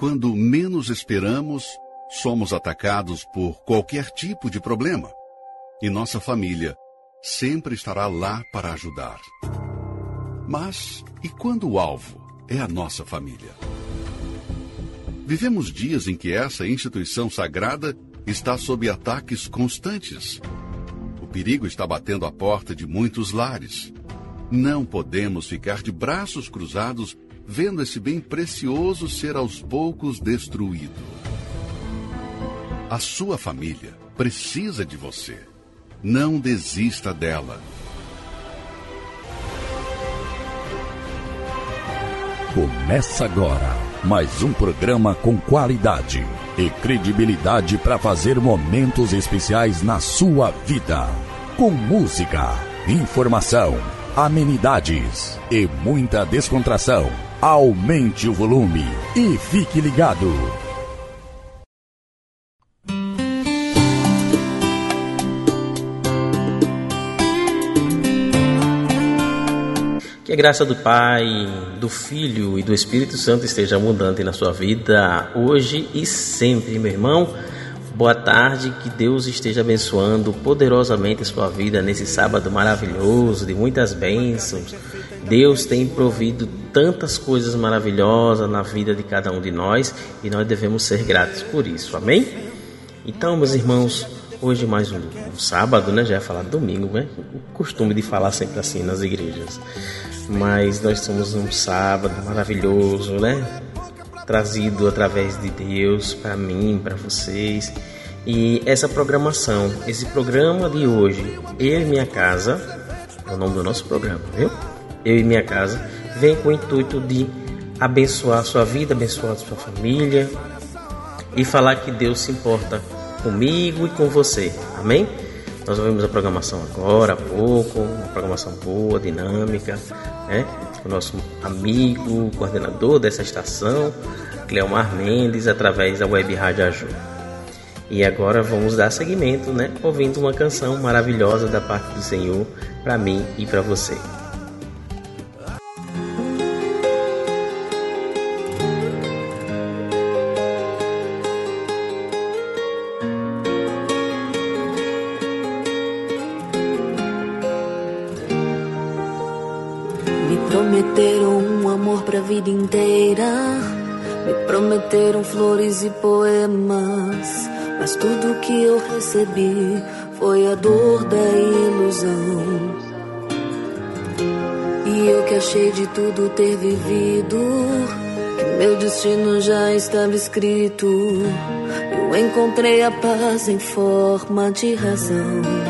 quando menos esperamos, somos atacados por qualquer tipo de problema. E nossa família sempre estará lá para ajudar. Mas e quando o alvo é a nossa família? Vivemos dias em que essa instituição sagrada está sob ataques constantes. O perigo está batendo a porta de muitos lares. Não podemos ficar de braços cruzados vendo esse bem precioso ser aos poucos destruído. A sua família precisa de você. Não desista dela. Começa agora mais um programa com qualidade e credibilidade para fazer momentos especiais na sua vida. Com música, informação, amenidades e muita descontração. Aumente o volume e fique ligado. Que a graça do Pai, do Filho e do Espírito Santo esteja abundante na sua vida hoje e sempre, meu irmão. Boa tarde, que Deus esteja abençoando poderosamente a sua vida nesse sábado maravilhoso, de muitas bênçãos. Deus tem provido tantas coisas maravilhosas na vida de cada um de nós e nós devemos ser gratos por isso, amém? Então, meus irmãos, hoje mais um, um sábado, né? Já ia falar domingo, né? O costume de falar sempre assim nas igrejas mas nós somos um sábado maravilhoso, né? Trazido através de Deus para mim, para vocês. E essa programação, esse programa de hoje, Eu e Minha Casa, é o nome do nosso programa, viu? Eu e Minha Casa, vem com o intuito de abençoar a sua vida, abençoar a sua família e falar que Deus se importa comigo e com você. Amém? Nós ouvimos a programação agora há pouco, uma programação boa, dinâmica, né? O nosso amigo, coordenador dessa estação, Cleomar Mendes, através da Web Rádio Aju. E agora vamos dar seguimento, né? Ouvindo uma canção maravilhosa da parte do Senhor para mim e para você. Prometeram flores e poemas, mas tudo que eu recebi foi a dor da ilusão. E eu que achei de tudo ter vivido, que meu destino já estava escrito. Eu encontrei a paz em forma de razão.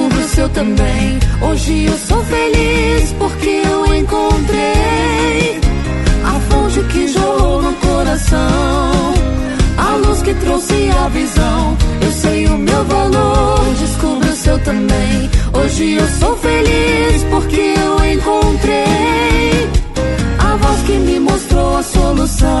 o também. Hoje eu sou feliz porque eu encontrei a fonte que jorrou no coração, a luz que trouxe a visão. Eu sei o meu valor, descubro o seu também. Hoje eu sou feliz porque eu encontrei a voz que me mostrou a solução,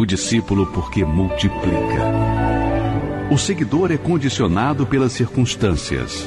O discípulo porque multiplica. O seguidor é condicionado pelas circunstâncias.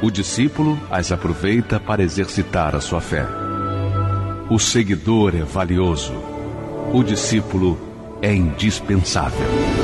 O discípulo as aproveita para exercitar a sua fé. O seguidor é valioso. O discípulo é indispensável.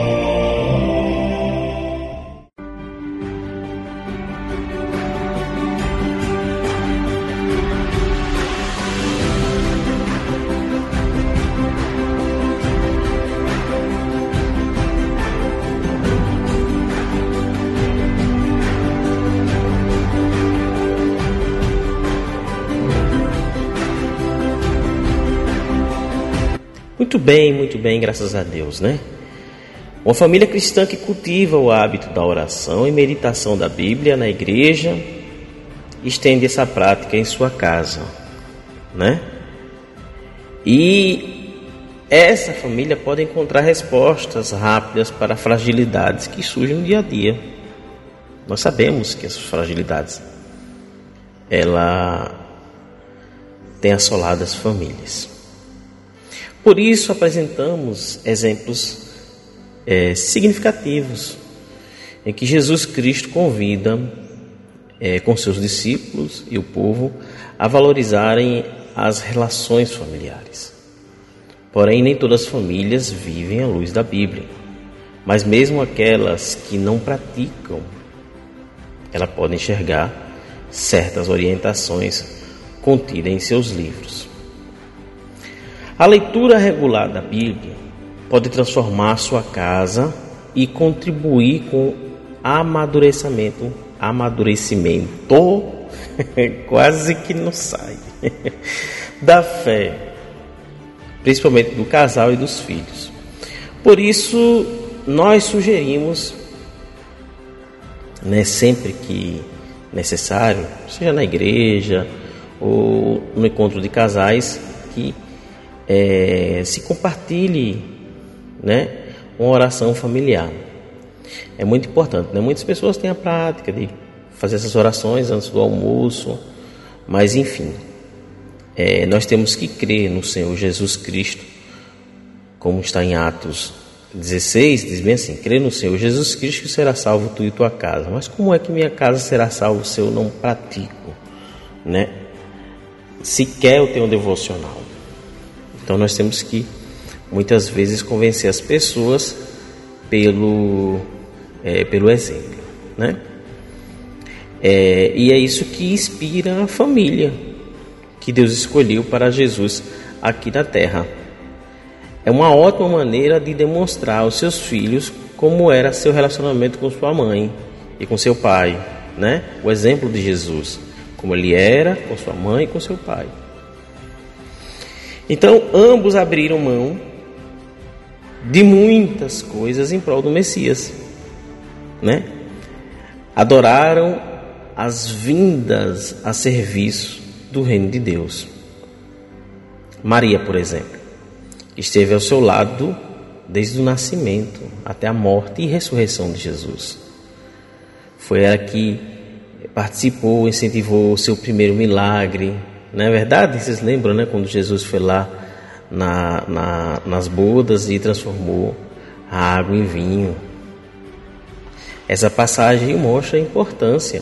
Muito bem, muito bem, graças a Deus, né? Uma família cristã que cultiva o hábito da oração e meditação da Bíblia na igreja estende essa prática em sua casa, né? E essa família pode encontrar respostas rápidas para fragilidades que surgem no dia a dia. Nós sabemos que essas fragilidades ela tem assolado as famílias. Por isso apresentamos exemplos é, significativos em que Jesus Cristo convida é, com seus discípulos e o povo a valorizarem as relações familiares. Porém, nem todas as famílias vivem à luz da Bíblia, mas mesmo aquelas que não praticam, ela pode enxergar certas orientações contidas em seus livros. A leitura regular da Bíblia pode transformar sua casa e contribuir com amadurecimento, amadurecimento, quase que não sai, da fé, principalmente do casal e dos filhos. Por isso, nós sugerimos, né, sempre que necessário, seja na igreja ou no encontro de casais, que é, se compartilhe né, uma oração familiar. É muito importante. Né? Muitas pessoas têm a prática de fazer essas orações antes do almoço, mas enfim, é, nós temos que crer no Senhor Jesus Cristo, como está em Atos 16, diz bem assim: crê no Senhor Jesus Cristo que será salvo tu e tua casa. Mas como é que minha casa será salva se eu não pratico, né? Sequer eu tenho um devocional. Então nós temos que muitas vezes convencer as pessoas pelo, é, pelo exemplo, né? É, e é isso que inspira a família que Deus escolheu para Jesus aqui na terra. É uma ótima maneira de demonstrar aos seus filhos como era seu relacionamento com sua mãe e com seu pai, né? O exemplo de Jesus, como ele era com sua mãe e com seu pai. Então, ambos abriram mão de muitas coisas em prol do Messias, né? Adoraram as vindas a serviço do reino de Deus. Maria, por exemplo, esteve ao seu lado desde o nascimento até a morte e ressurreição de Jesus. Foi ela que participou, incentivou o seu primeiro milagre. Não é verdade? Vocês lembram, né? Quando Jesus foi lá na, na, nas bodas e transformou a água em vinho. Essa passagem mostra a importância,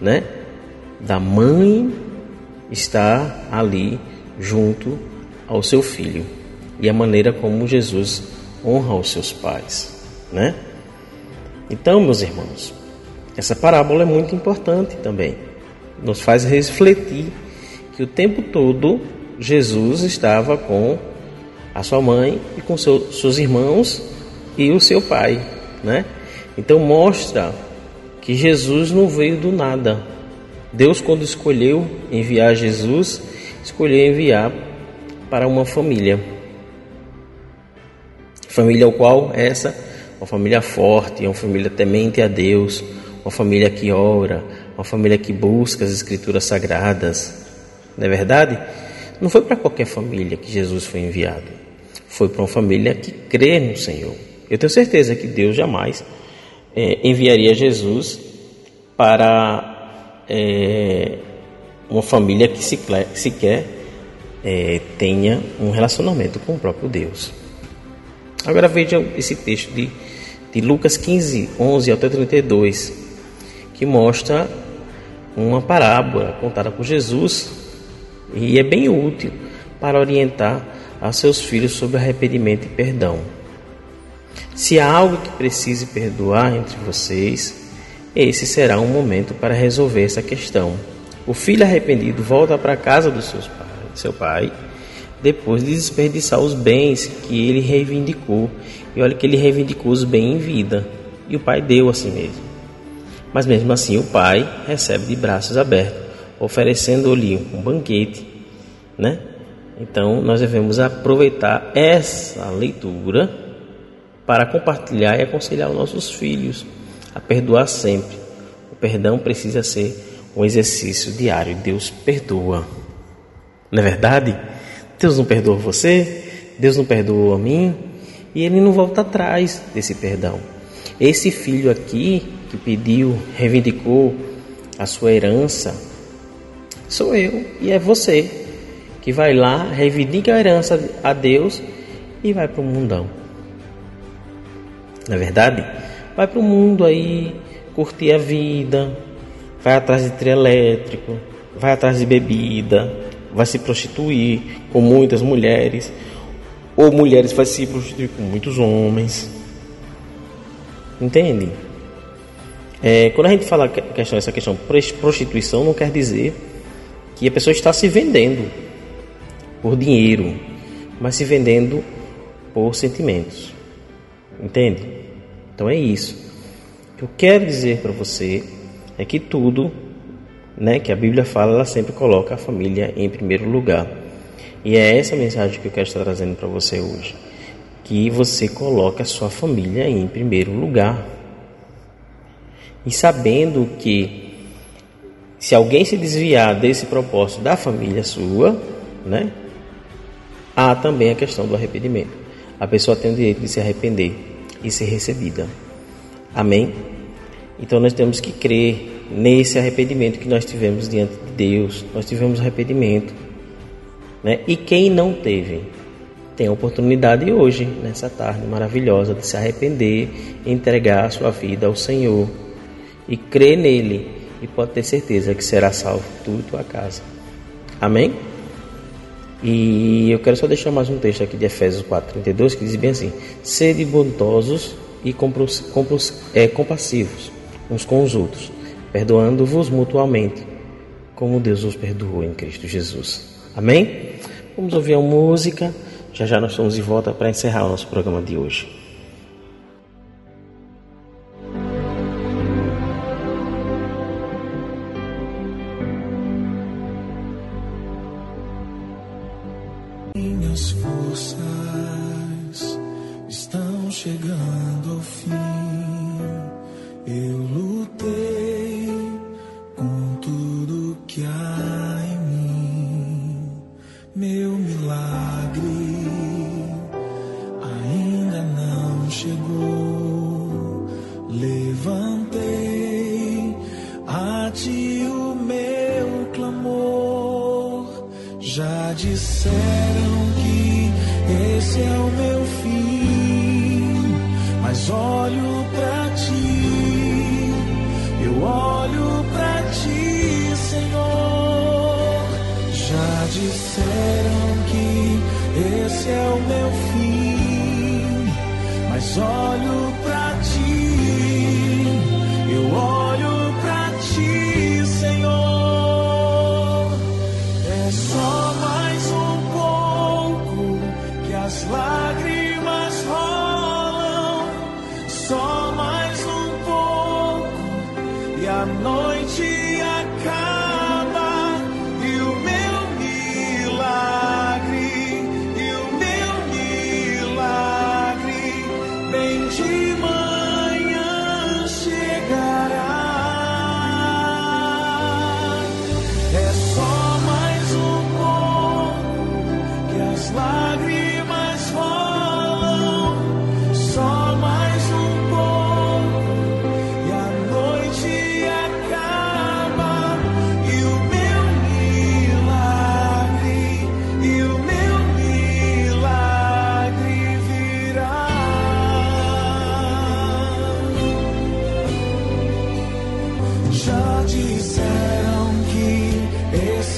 né? Da mãe estar ali junto ao seu filho e a maneira como Jesus honra os seus pais, né? Então, meus irmãos, essa parábola é muito importante também. Nos faz refletir que o tempo todo Jesus estava com a sua mãe e com seu, seus irmãos e o seu pai, né? Então mostra que Jesus não veio do nada. Deus quando escolheu enviar Jesus, escolheu enviar para uma família. Família ao qual essa, uma família forte, uma família temente a Deus, uma família que ora, uma família que busca as escrituras sagradas. Não é verdade? Não foi para qualquer família que Jesus foi enviado. Foi para uma família que crê no Senhor. Eu tenho certeza que Deus jamais é, enviaria Jesus para é, uma família que sequer é, tenha um relacionamento com o próprio Deus. Agora vejam esse texto de, de Lucas 15, 11 até 32, que mostra uma parábola contada por Jesus e é bem útil para orientar a seus filhos sobre arrependimento e perdão. Se há algo que precise perdoar entre vocês, esse será um momento para resolver essa questão. O filho arrependido volta para a casa do seu pai, seu pai depois de desperdiçar os bens que ele reivindicou. E olha que ele reivindicou os bens em vida. E o pai deu a si mesmo. Mas mesmo assim o pai recebe de braços abertos, oferecendo-lhe um banquete, né? Então nós devemos aproveitar essa leitura para compartilhar e aconselhar os nossos filhos a perdoar sempre. O perdão precisa ser um exercício diário. Deus perdoa. Não é verdade? Deus não perdoa você, Deus não perdoou a mim, e ele não volta atrás desse perdão. Esse filho aqui que pediu, reivindicou a sua herança, sou eu e é você que vai lá, reivindica a herança a Deus e vai para o mundão. Na é verdade, vai para o mundo aí, curtir a vida, vai atrás de trio elétrico, vai atrás de bebida, vai se prostituir com muitas mulheres, ou mulheres vai se prostituir com muitos homens. Entende? É, quando a gente fala questão, essa questão prostituição, não quer dizer que a pessoa está se vendendo por dinheiro, mas se vendendo por sentimentos. Entende? Então é isso. O que eu quero dizer para você é que tudo né, que a Bíblia fala, ela sempre coloca a família em primeiro lugar. E é essa mensagem que eu quero estar trazendo para você hoje. Que você coloque a sua família em primeiro lugar. E sabendo que se alguém se desviar desse propósito da família sua, né, há também a questão do arrependimento. A pessoa tem o direito de se arrepender e ser recebida. Amém? Então nós temos que crer nesse arrependimento que nós tivemos diante de Deus. Nós tivemos arrependimento. Né? E quem não teve, tem a oportunidade hoje, nessa tarde maravilhosa, de se arrepender, entregar a sua vida ao Senhor e crer nele. E pode ter certeza que será salvo tu e tua casa. Amém? E eu quero só deixar mais um texto aqui de Efésios 4,32 que diz bem assim: Sede bondosos e é, compassivos uns com os outros, perdoando-vos mutuamente, como Deus os perdoou em Cristo Jesus. Amém? Vamos ouvir a música. Já já nós estamos de volta para encerrar o nosso programa de hoje. teu milagre ainda não chegou. Levantei a ti o meu clamor, já disseram. anointing.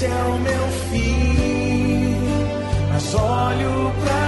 esse é o meu fim. Mas olho pra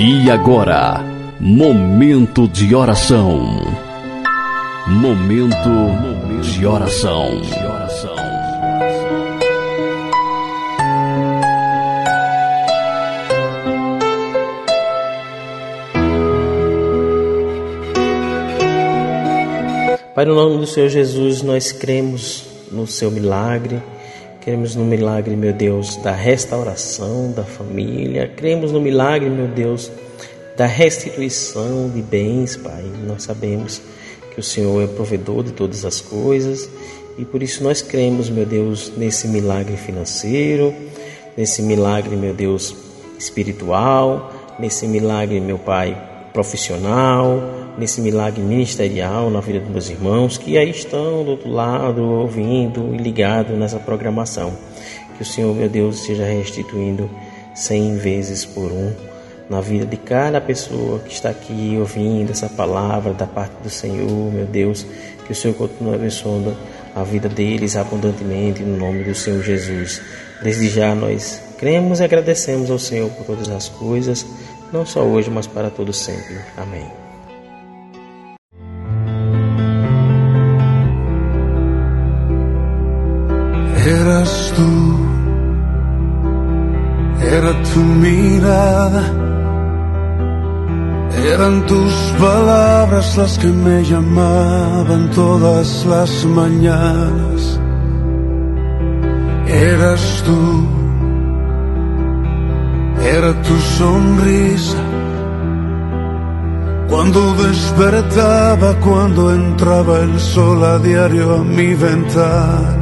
E agora, momento de oração. Momento de oração. Pai, no nome do Senhor Jesus, nós cremos no seu milagre Cremos no milagre, meu Deus, da restauração da família. Cremos no milagre, meu Deus, da restituição de bens, Pai. Nós sabemos que o Senhor é provedor de todas as coisas e por isso nós cremos, meu Deus, nesse milagre financeiro, nesse milagre, meu Deus, espiritual, nesse milagre, meu Pai, profissional, nesse milagre ministerial na vida dos meus irmãos que aí estão do outro lado, ouvindo e ligados nessa programação. Que o Senhor, meu Deus, esteja restituindo cem vezes por um na vida de cada pessoa que está aqui ouvindo essa palavra da parte do Senhor, meu Deus. Que o Senhor continue abençoando a vida deles abundantemente no nome do Senhor Jesus. Desde já nós cremos e agradecemos ao Senhor por todas as coisas, não só hoje, mas para todo sempre. Amém. Era tu mirada, eran tus palabras las que me llamaban todas las mañanas. Eras tú, era tu sonrisa. Cuando despertaba, cuando entraba el sol a diario a mi ventana.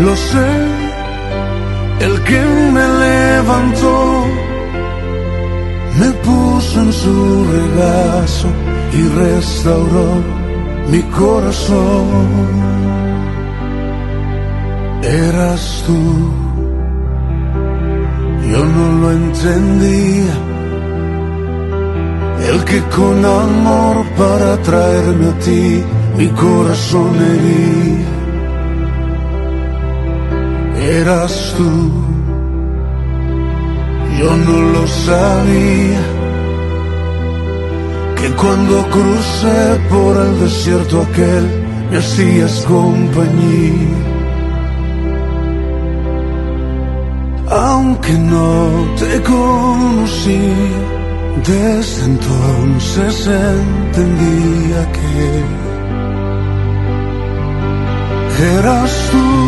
lo sé, el que me levantó, me puso en su regazo y restauró mi corazón. Eras tú, yo no lo entendía, el que con amor para traerme a ti mi corazón hería eras tú. Yo no lo sabía, que cuando crucé por el desierto aquel me hacías compañía. Aunque no te conocí, desde entonces entendía que eras tú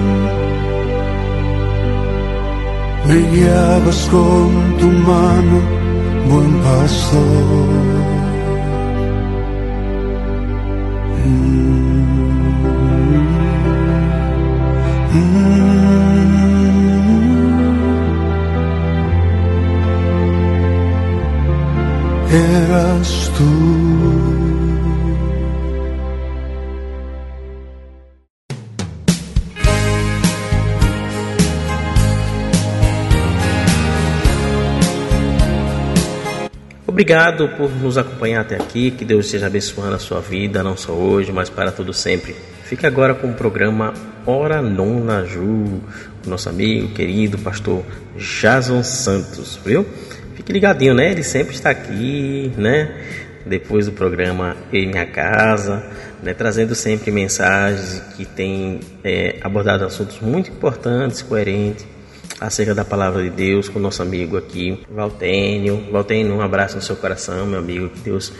Me guiabas con tu mano, buen pastor. Eras tú. Obrigado por nos acompanhar até aqui. Que Deus esteja abençoando a sua vida, não só hoje, mas para todo sempre. Fica agora com o programa Ora Nona Ju, nosso amigo, querido pastor Jason Santos, viu? Fique ligadinho, né? Ele sempre está aqui, né? Depois do programa Em Minha Casa, né? trazendo sempre mensagens que têm é, abordado assuntos muito importantes, coerentes acerca da palavra de Deus com nosso amigo aqui, Valtênio. Valtênio, um abraço no seu coração, meu amigo. Que Deus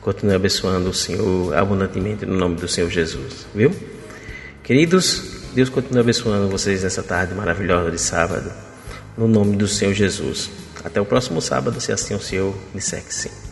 continue abençoando o Senhor abundantemente no nome do Senhor Jesus, viu? Queridos, Deus continue abençoando vocês nessa tarde maravilhosa de sábado, no nome do Senhor Jesus. Até o próximo sábado, se assim o Senhor disser que sim.